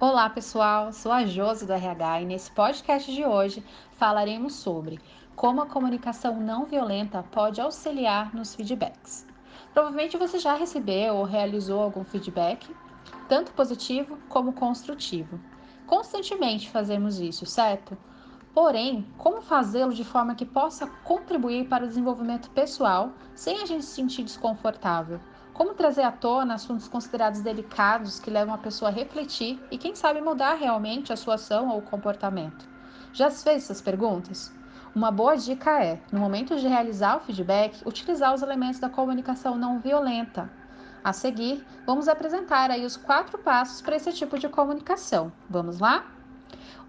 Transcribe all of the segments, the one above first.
Olá pessoal, sou a Josi do RH e nesse podcast de hoje falaremos sobre como a comunicação não violenta pode auxiliar nos feedbacks. Provavelmente você já recebeu ou realizou algum feedback, tanto positivo como construtivo. Constantemente fazemos isso, certo? Porém, como fazê-lo de forma que possa contribuir para o desenvolvimento pessoal sem a gente se sentir desconfortável? Como trazer à tona assuntos considerados delicados que levam a pessoa a refletir e, quem sabe, mudar realmente a sua ação ou comportamento? Já se fez essas perguntas? Uma boa dica é, no momento de realizar o feedback, utilizar os elementos da comunicação não violenta. A seguir, vamos apresentar aí os quatro passos para esse tipo de comunicação. Vamos lá?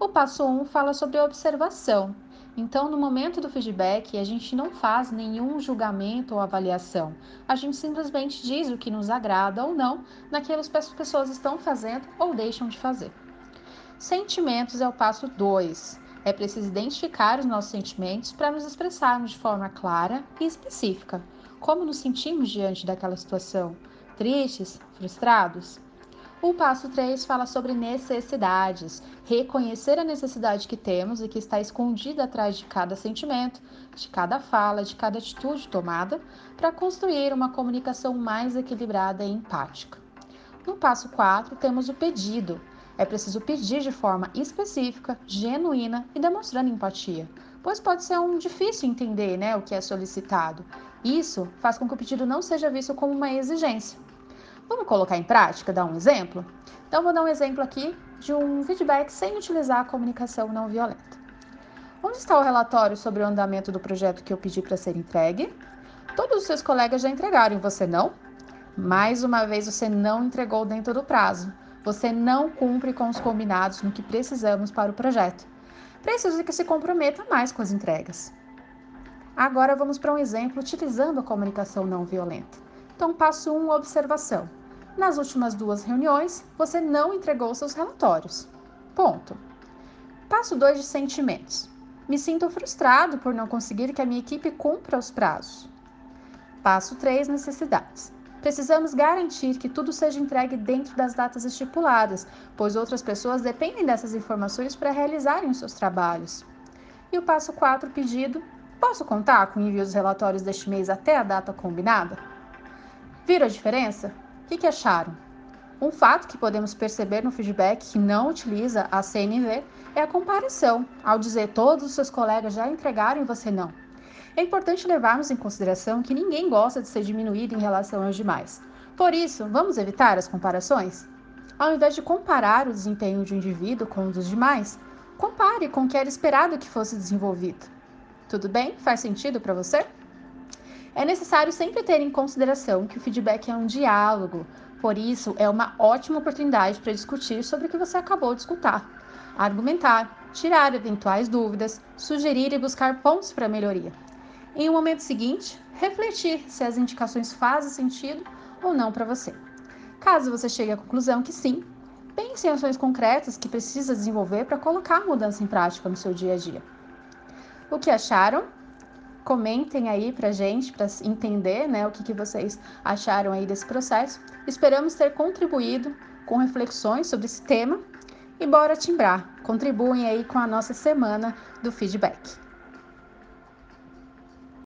O passo 1 um fala sobre observação. Então, no momento do feedback, a gente não faz nenhum julgamento ou avaliação. A gente simplesmente diz o que nos agrada ou não naquilo que as pessoas estão fazendo ou deixam de fazer. Sentimentos é o passo 2. É preciso identificar os nossos sentimentos para nos expressarmos de forma clara e específica. Como nos sentimos diante daquela situação? Tristes? Frustrados? O passo 3 fala sobre necessidades, reconhecer a necessidade que temos e que está escondida atrás de cada sentimento, de cada fala, de cada atitude tomada, para construir uma comunicação mais equilibrada e empática. No passo 4, temos o pedido. É preciso pedir de forma específica, genuína e demonstrando empatia, pois pode ser um difícil entender né, o que é solicitado. Isso faz com que o pedido não seja visto como uma exigência, Vamos colocar em prática, dar um exemplo? Então, vou dar um exemplo aqui de um feedback sem utilizar a comunicação não violenta. Onde está o relatório sobre o andamento do projeto que eu pedi para ser entregue? Todos os seus colegas já entregaram e você não? Mais uma vez, você não entregou dentro do prazo. Você não cumpre com os combinados no que precisamos para o projeto. Preciso que se comprometa mais com as entregas. Agora vamos para um exemplo utilizando a comunicação não violenta. Então, passo 1, um, observação. Nas últimas duas reuniões, você não entregou seus relatórios. Ponto. Passo 2 de sentimentos. Me sinto frustrado por não conseguir que a minha equipe cumpra os prazos. Passo 3, necessidades. Precisamos garantir que tudo seja entregue dentro das datas estipuladas, pois outras pessoas dependem dessas informações para realizarem os seus trabalhos. E o passo 4, pedido. Posso contar com o envio dos relatórios deste mês até a data combinada? Viram a diferença? O que, que acharam? Um fato que podemos perceber no feedback que não utiliza a CNV é a comparação, ao dizer todos os seus colegas já entregaram e você não. É importante levarmos em consideração que ninguém gosta de ser diminuído em relação aos demais. Por isso, vamos evitar as comparações? Ao invés de comparar o desempenho de um indivíduo com o dos demais, compare com o que era esperado que fosse desenvolvido. Tudo bem? Faz sentido para você? É necessário sempre ter em consideração que o feedback é um diálogo, por isso é uma ótima oportunidade para discutir sobre o que você acabou de escutar, argumentar, tirar eventuais dúvidas, sugerir e buscar pontos para melhoria. Em um momento seguinte, refletir se as indicações fazem sentido ou não para você. Caso você chegue à conclusão que sim, pense em ações concretas que precisa desenvolver para colocar a mudança em prática no seu dia a dia. O que acharam? Comentem aí pra gente, para entender né, o que, que vocês acharam aí desse processo. Esperamos ter contribuído com reflexões sobre esse tema. E bora timbrar! Contribuem aí com a nossa semana do feedback.